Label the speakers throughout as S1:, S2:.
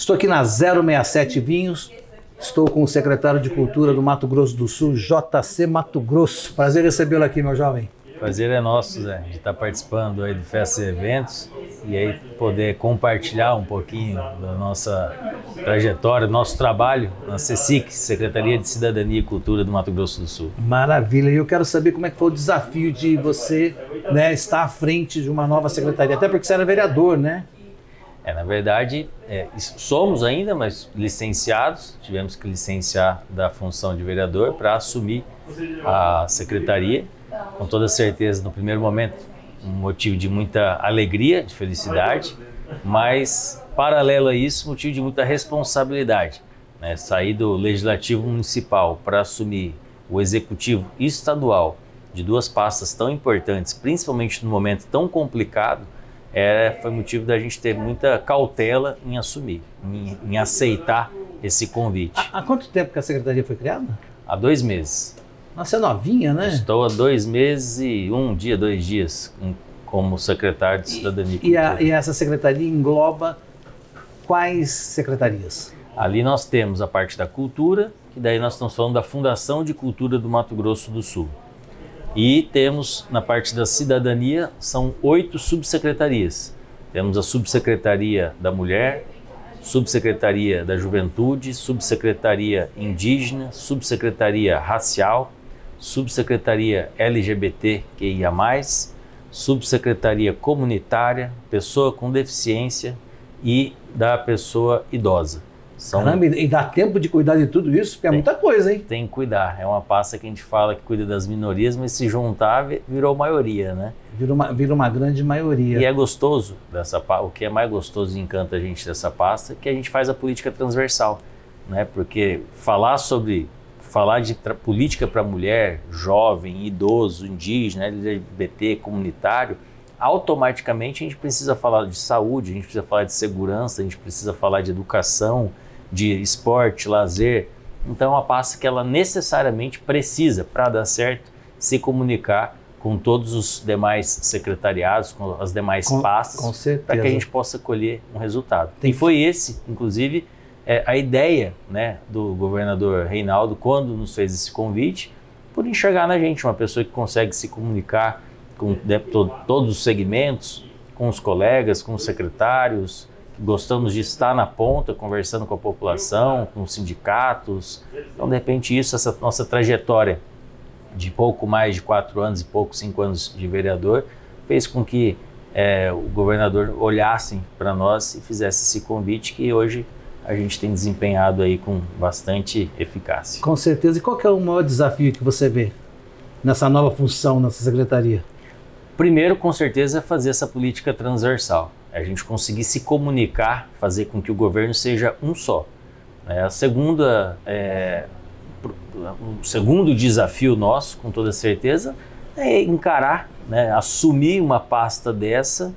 S1: Estou aqui na 067 Vinhos. Estou com o secretário de Cultura do Mato Grosso do Sul, JC Mato Grosso. Prazer recebê-lo aqui, meu jovem.
S2: Prazer é nosso, Zé, de estar participando aí do Festa e Eventos e aí poder compartilhar um pouquinho da nossa trajetória, do nosso trabalho na CECIC, Secretaria de Cidadania e Cultura do Mato Grosso do Sul.
S1: Maravilha. E eu quero saber como é que foi o desafio de você né, estar à frente de uma nova secretaria, até porque você era vereador, né?
S2: É, na verdade, é, somos ainda, mas licenciados, tivemos que licenciar da função de vereador para assumir a secretaria. Com toda certeza, no primeiro momento, um motivo de muita alegria, de felicidade, mas, paralelo a isso, motivo de muita responsabilidade. Né? Sair do legislativo municipal para assumir o executivo estadual de duas pastas tão importantes, principalmente no momento tão complicado, é, foi motivo da gente ter muita cautela em assumir, em, em aceitar esse convite.
S1: Há, há, quanto tempo que a secretaria foi criada?
S2: Há dois meses.
S1: Nossa, é novinha, né?
S2: Estou há dois meses e um dia, dois dias como secretário de Cidadania.
S1: E, e, a, e essa secretaria engloba quais secretarias?
S2: Ali nós temos a parte da cultura, que daí nós estamos falando da Fundação de Cultura do Mato Grosso do Sul. E temos na parte da cidadania, são oito subsecretarias. Temos a subsecretaria da mulher, subsecretaria da juventude, subsecretaria indígena, subsecretaria racial, subsecretaria LGBTQIA+, subsecretaria comunitária, pessoa com deficiência e da pessoa idosa.
S1: São... Caramba, e dá tempo de cuidar de tudo isso? Porque é muita coisa, hein?
S2: Tem que cuidar. É uma pasta que a gente fala que cuida das minorias, mas se juntar virou maioria, né?
S1: Vira uma, vira uma grande maioria.
S2: E é gostoso dessa O que é mais gostoso e encanta a gente dessa pasta é que a gente faz a política transversal, né? Porque falar sobre falar de política para mulher, jovem, idoso, indígena, LGBT, comunitário, automaticamente a gente precisa falar de saúde, a gente precisa falar de segurança, a gente precisa falar de educação, de esporte, lazer. Então é uma pasta que ela necessariamente precisa, para dar certo, se comunicar com todos os demais secretariados, com as demais com, pastas, para que a gente possa colher um resultado. Tem... E foi esse, inclusive, é, a ideia né, do governador Reinaldo, quando nos fez esse convite, por enxergar na gente uma pessoa que consegue se comunicar com né, to, todos os segmentos, com os colegas, com os secretários, gostamos de estar na ponta, conversando com a população, com os sindicatos. Então, de repente, isso, essa nossa trajetória de pouco mais de quatro anos e pouco cinco anos de vereador, fez com que é, o governador olhasse para nós e fizesse esse convite que hoje a gente tem desempenhado aí com bastante eficácia.
S1: Com certeza. E qual é o maior desafio que você vê nessa nova função, nessa secretaria?
S2: Primeiro, com certeza, é fazer essa política transversal a gente conseguir se comunicar, fazer com que o governo seja um só. É, a segunda, é, o segundo desafio nosso, com toda certeza, é encarar, né, assumir uma pasta dessa,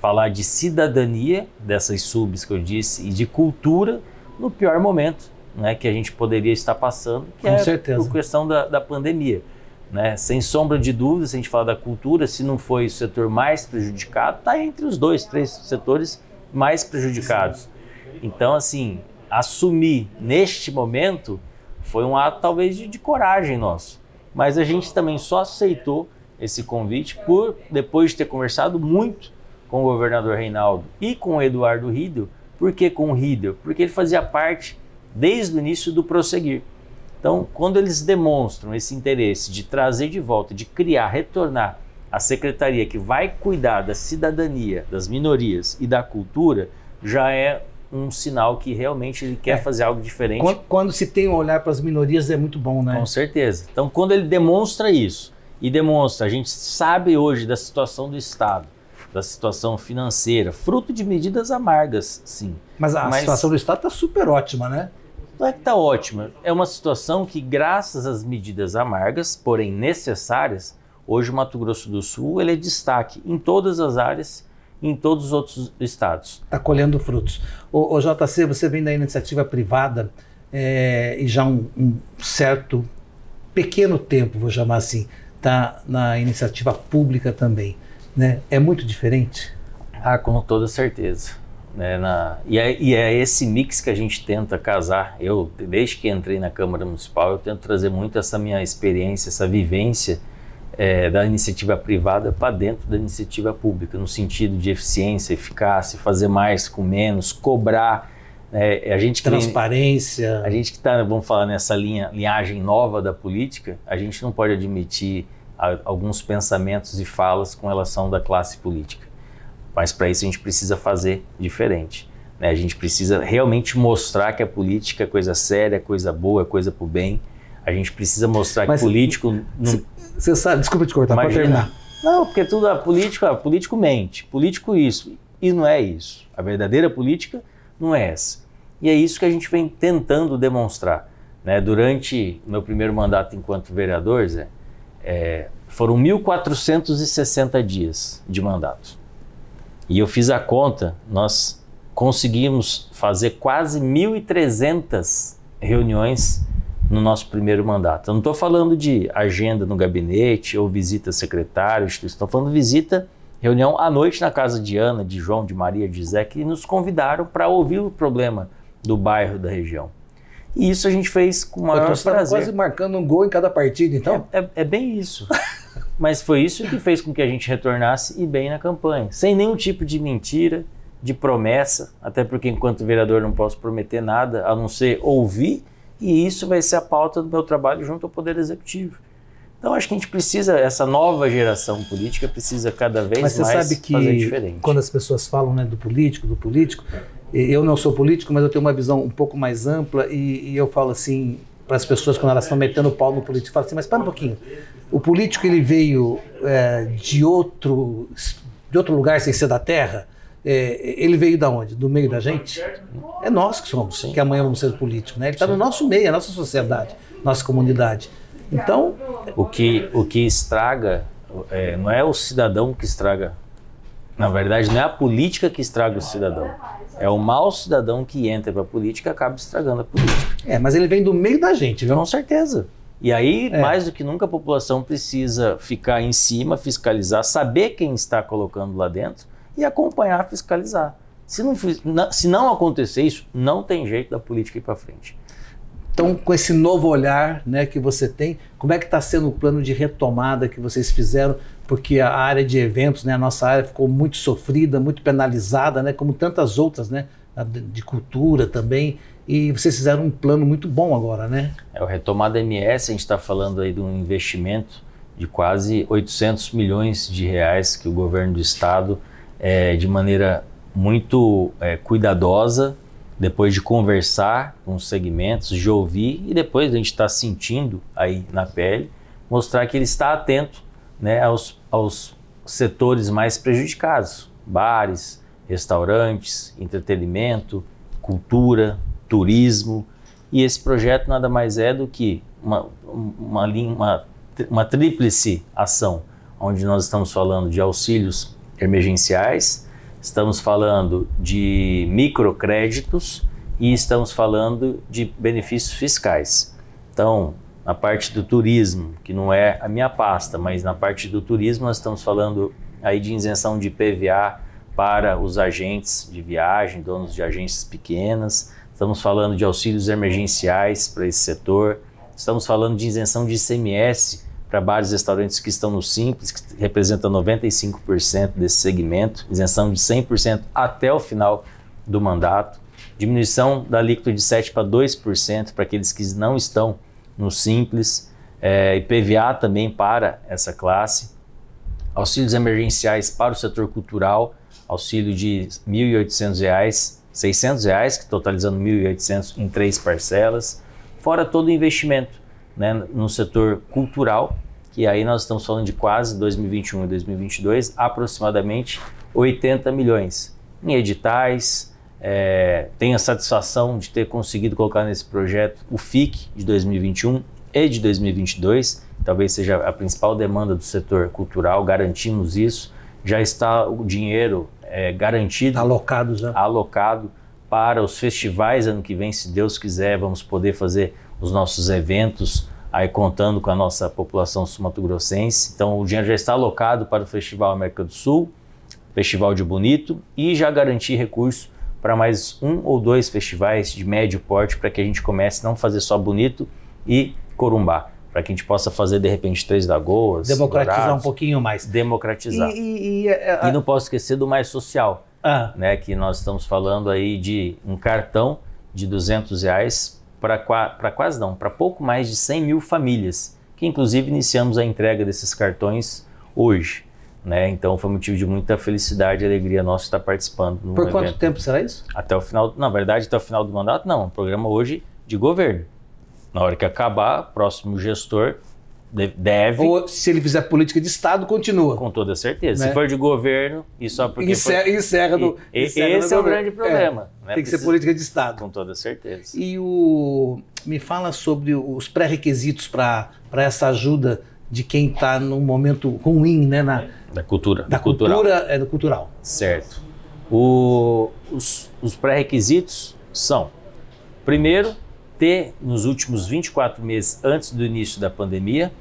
S2: falar de cidadania, dessas subs que eu disse, e de cultura no pior momento né, que a gente poderia estar passando, que com é certeza. por questão da, da pandemia. Né? Sem sombra de dúvida, se a gente falar da cultura, se não foi o setor mais prejudicado, está entre os dois, três setores mais prejudicados. Então, assim, assumir neste momento foi um ato talvez de, de coragem nosso. Mas a gente também só aceitou esse convite por depois de ter conversado muito com o governador Reinaldo e com o Eduardo Riedel. Por que com o Riedel? Porque ele fazia parte desde o início do prosseguir. Então, quando eles demonstram esse interesse de trazer de volta, de criar, retornar a secretaria que vai cuidar da cidadania, das minorias e da cultura, já é um sinal que realmente ele quer é. fazer algo diferente.
S1: Quando, quando, se tem um olhar para as minorias é muito bom, né?
S2: Com certeza. Então, quando ele demonstra isso e demonstra, a gente sabe hoje da situação do Estado, da situação financeira, fruto de medidas amargas, sim.
S1: Mas a Mas, situação do Estado está super ótima, né?
S2: Não é que está ótima. É uma situação que, graças às medidas amargas, porém necessárias, hoje o Mato Grosso do Sul ele é destaque em todas as áreas em todos os outros estados.
S1: Está colhendo frutos. O, o, JC, você vem da iniciativa privada é, e já um, um, certo pequeno tempo, vou chamar assim, está na iniciativa pública também. Né? É muito diferente?
S2: Ah, com toda certeza. Né, na, e, é, e, é, esse mix que a gente tenta casar. Eu, desde que entrei na Câmara Municipal, eu tento trazer muito essa minha experiência, essa vivência é, da iniciativa privada para dentro da iniciativa pública, no sentido de eficiência, eficácia, fazer mais com menos, cobrar. É, a gente
S1: Transparência.
S2: Que, a gente que está, vamos falar nessa linha, linhagem nova da política, a gente não pode admitir a, alguns pensamentos e falas com relação da classe política. Mas para isso a gente precisa fazer diferente. Né? A gente precisa realmente mostrar que a política é coisa séria, coisa boa, coisa para o bem. A gente precisa mostrar Mas, que político.
S1: Você sabe, desculpa te cortar, pode terminar.
S2: Não, porque tudo a política, político mente, político isso. E não é isso. A verdadeira política não é essa. E é isso que a gente vem tentando demonstrar. Né? Durante meu primeiro mandato enquanto vereador, Zé, é, foram 1.460 dias de mandato. E eu fiz a conta, nós conseguimos fazer quase 1.300 reuniões no nosso primeiro mandato. Eu não estou falando de agenda no gabinete ou visita secretário, estou falando visita, reunião à noite na casa de Ana, de João, de Maria, de Zé, que nos convidaram para ouvir o problema do bairro, da região. E isso a gente fez com o maior
S1: Você
S2: prazer.
S1: quase marcando um gol em cada partida, então?
S2: É, é, é bem isso. Mas foi isso que fez com que a gente retornasse e bem na campanha, sem nenhum tipo de mentira, de promessa, até porque enquanto vereador não posso prometer nada a não ser ouvir, e isso vai ser a pauta do meu trabalho junto ao Poder Executivo. Então acho que a gente precisa, essa nova geração política precisa cada vez
S1: mas
S2: mais
S1: sabe que fazer diferente. Quando as pessoas falam né, do político, do político, eu não sou político, mas eu tenho uma visão um pouco mais ampla e, e eu falo assim para as pessoas quando elas estão metendo o pau no político, falo assim, mas para um pouquinho, o político ele veio é, de outro de outro lugar sem ser da terra. É, ele veio da onde? Do meio da gente? É nós que somos, Sim. que amanhã vamos ser políticos. Né? Ele está no nosso meio, a nossa sociedade, nossa comunidade. Então.
S2: O que, o que estraga é, não é o cidadão que estraga. Na verdade, não é a política que estraga o cidadão. É o mau cidadão que entra para a política e acaba estragando a política.
S1: É, mas ele vem do meio da gente, viu?
S2: Com certeza. E aí, é. mais do que nunca, a população precisa ficar em cima, fiscalizar, saber quem está colocando lá dentro e acompanhar, fiscalizar. Se não, se não acontecer isso, não tem jeito da política ir para frente.
S1: Então, com esse novo olhar né, que você tem, como é que está sendo o plano de retomada que vocês fizeram? Porque a área de eventos, né, a nossa área ficou muito sofrida, muito penalizada, né, como tantas outras, né, de cultura também. E vocês fizeram um plano muito bom agora, né?
S2: É o Retomada MS, a gente está falando aí de um investimento de quase 800 milhões de reais que o governo do estado, é, de maneira muito é, cuidadosa, depois de conversar com os segmentos, de ouvir e depois a gente está sentindo aí na pele, mostrar que ele está atento né, aos, aos setores mais prejudicados, bares, restaurantes, entretenimento, cultura, turismo. E esse projeto nada mais é do que uma, uma, uma, uma tríplice ação, onde nós estamos falando de auxílios emergenciais, estamos falando de microcréditos e estamos falando de benefícios fiscais. Então, na parte do turismo, que não é a minha pasta, mas na parte do turismo nós estamos falando aí de isenção de PVA para os agentes de viagem, donos de agências pequenas. Estamos falando de auxílios emergenciais para esse setor. Estamos falando de isenção de ICMS para bares e restaurantes que estão no Simples, que representa 95% desse segmento, isenção de 100% até o final do mandato, diminuição da alíquota de 7% para 2% para aqueles que não estão no Simples, é, IPVA também para essa classe, auxílios emergenciais para o setor cultural, auxílio de R$ 1.800, 600 reais, totalizando R$ 1.800 em três parcelas, fora todo o investimento né, no setor cultural, que aí nós estamos falando de quase 2021 e 2022, aproximadamente 80 milhões em editais. É, tenho a satisfação de ter conseguido colocar nesse projeto o FIC de 2021 e de 2022, talvez seja a principal demanda do setor cultural, garantimos isso. Já está o dinheiro é, garantido,
S1: alocado já.
S2: alocado para os festivais ano que vem, se Deus quiser, vamos poder fazer os nossos eventos aí contando com a nossa população sumatogrossense. Então o dinheiro já está alocado para o Festival América do Sul, Festival de Bonito e já garantir recurso para mais um ou dois festivais de médio porte para que a gente comece a não fazer só Bonito e Corumbá, para que a gente possa fazer de repente Três Lagoas,
S1: Democratizar
S2: Dourados,
S1: um pouquinho mais.
S2: democratizar.
S1: E, e- e, é,
S2: E não posso esquecer do mais social,
S1: ah,
S2: né? Que nós estamos falando aí de um cartão de 200 reais para quase não, para pouco mais de 100 mil famílias, que inclusive iniciamos a entrega desses cartões hoje, né? Então foi motivo de muita felicidade e alegria nossa estar participando
S1: por quanto
S2: evento.
S1: tempo será isso?
S2: Até o final, na verdade, até o final do mandato, não. O programa hoje de governo. Na hora que acabar, o próximo gestor de- deve,
S1: Ou se ele fizer política de Estado, continua.
S2: com toda certeza.
S1: Né?
S2: Se for de governo, e só porque foi-
S1: Encerra, encerra no,
S2: E-
S1: encerra
S2: esse
S1: no
S2: é o grande problema. né?
S1: tem que ser
S2: Precisa-
S1: política de Estado.
S2: Com toda certeza.
S1: E o me fala sobre os pré-requisitos para essa ajuda de quem está num momento ruim, né, na,
S2: Da cultura.
S1: da
S2: cultural.
S1: cultura, é, do cultural.
S2: Certo. O- os os pré-requisitos são, primeiro, ter nos últimos 24 meses antes do início da pandemia,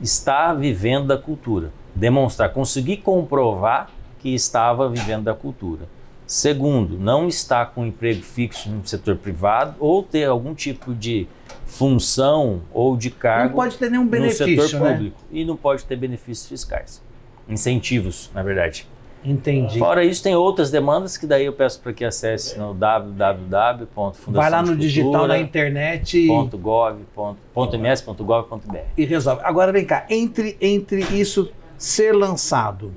S2: estar vivendo da cultura. Demonstrar, conseguir comprovar que estava vivendo da cultura. Segundo, não estar com um emprego fixo no setor privado ou ter algum tipo de função ou de cargo
S1: Não pode ter nenhum
S2: no
S1: benefício,
S2: setor
S1: né?
S2: público e não pode ter benefícios fiscais. Incentivos, na verdade.
S1: Entendi.
S2: Fora isso, tem outras demandas que daí eu peço para que acesse no
S1: Vai lá no digital na internet e,
S2: www.ms.gov.br.
S1: e resolve. Agora vem cá, entre, entre isso ser lançado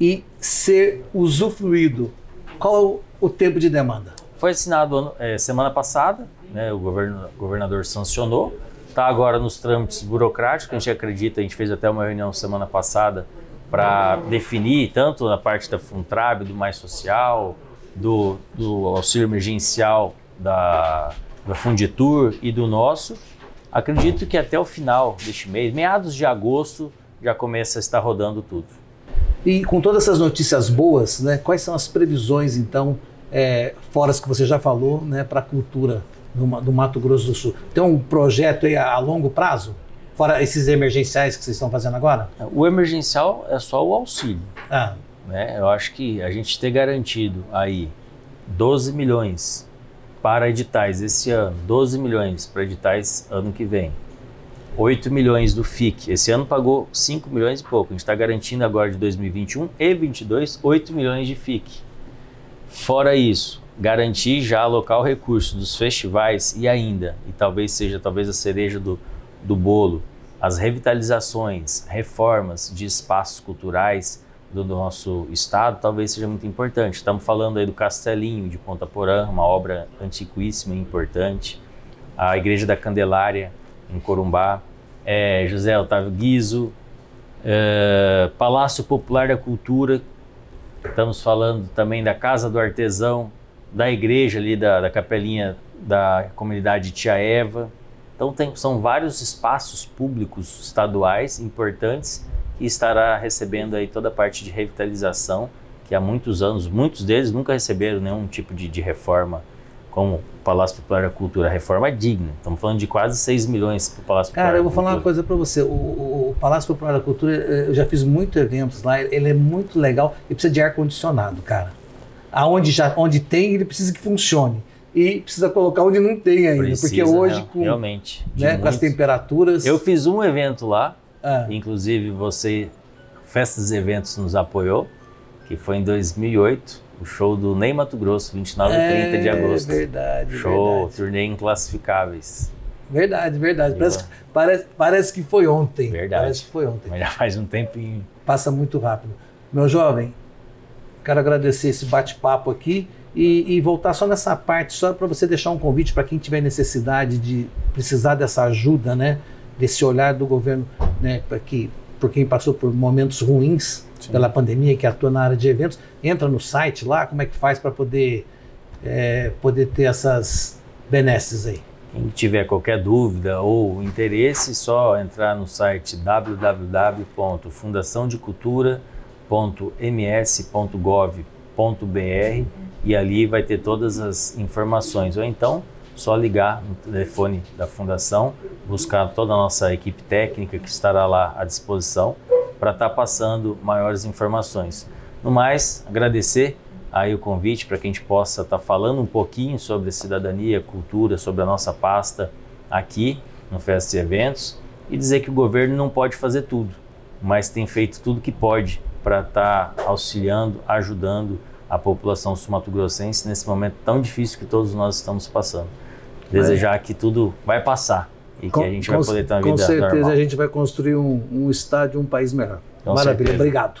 S1: e ser usufruído, qual o tempo de demanda?
S2: Foi assinado eh, semana passada, né, o governo- o governador sancionou, está agora nos trâmites burocráticos, a gente acredita, a gente fez até uma reunião semana passada para definir tanto a parte da Funtrab, do Mais Social, do, do auxílio emergencial da, da Funditur e do nosso. Acredito que até o final deste mês, meados de agosto, já começa a estar rodando tudo.
S1: E com todas essas notícias boas, né, quais são as previsões, então, é, fora as que você já falou, né, para a cultura do, do Mato Grosso do Sul? Tem um projeto aí a, a longo prazo? Fora esses emergenciais que vocês estão fazendo agora?
S2: O emergencial é só o auxílio.
S1: Ah,
S2: né? Eu acho que a gente ter garantido aí 12 milhões para editais esse ano, 12 milhões para editais ano que vem, 8 milhões do FIC. Esse ano pagou 5 milhões e pouco. A gente está garantindo agora de 2021 e 2022 8 milhões de FIC. Fora isso, garantir já alocar o recurso dos festivais e ainda, e talvez seja talvez a cereja do, do bolo, as revitalizações, reformas de espaços culturais do nosso estado, talvez seja muito importante. Estamos falando aí do Castelinho de Ponta Porã, uma obra antiquíssima e importante. A Igreja da Candelária, em Corumbá. É, José Otávio Guizo. É, Palácio Popular da Cultura. Estamos falando também da Casa do Artesão, da igreja ali, da, da capelinha da comunidade Tia Eva. Então tem, são vários espaços públicos estaduais importantes que estará recebendo aí toda a parte de revitalização, que há muitos anos, muitos deles nunca receberam nenhum tipo de, de reforma, como o Palácio Popular da Cultura. Reforma é digna. Estamos falando de quase 6 milhões para o Palácio Popular
S1: cara, eu vou falar uma coisa para você. O, o- o Palácio Popular da Cultura, eh, eu já fiz muitos eventos lá, ele é muito legal e precisa de ar-condicionado, cara. Aonde já onde tem, ele precisa que funcione. E precisa colocar onde não tem ainda. porque
S2: Precisa,
S1: hoje,
S2: né?
S1: com,
S2: realmente,
S1: né, com as temperaturas.
S2: Eu fiz um evento lá,
S1: Ah,
S2: Inclusive, você, Festas e Eventos, nos apoiou, que foi em 2008, o show do Ney Mato Grosso, 29 e 30 de agosto.
S1: É verdade,
S2: show,
S1: verdade.
S2: turnê inclassificáveis.
S1: Verdade, verdade. Parece, parece, parece que foi ontem.
S2: Verdade.
S1: Parece que foi ontem.
S2: Mas já faz um tempinho.
S1: Passa muito rápido. Meu jovem, quero agradecer esse bate-papo aqui e, e voltar só nessa parte, só para você deixar um convite para quem tiver necessidade de precisar dessa ajuda, né? Desse olhar do governo, né? Para que por quem passou por momentos ruins
S2: Sim.
S1: pela pandemia, que atua na área de eventos, entra no site lá, como é que faz para poder é, poder ter essas benesses aí.
S2: Quem tiver qualquer dúvida ou interesse, só entrar no site www.fundaçãodecultura.ms.gov.br e ali vai ter todas as informações. Ou então, só ligar no telefone da Fundação, buscar toda a nossa equipe técnica que estará lá à disposição para estar passando maiores informações. No mais, agradecer aí o convite para que a gente possa estar tá falando um pouquinho sobre cidadania, cultura, sobre a nossa pasta aqui no Festa e Eventos e dizer que o governo não pode fazer tudo, mas tem feito tudo que pode para estar tá auxiliando, ajudando a população sul-mato-grossense nesse momento tão difícil que todos nós estamos passando. Desejar que tudo vai passar e com, que a gente vai poder ter uma vida
S1: normal. Com certeza
S2: normal.
S1: a gente vai construir um, um estádio, um país melhor. Com Maravilha, certeza. obrigado.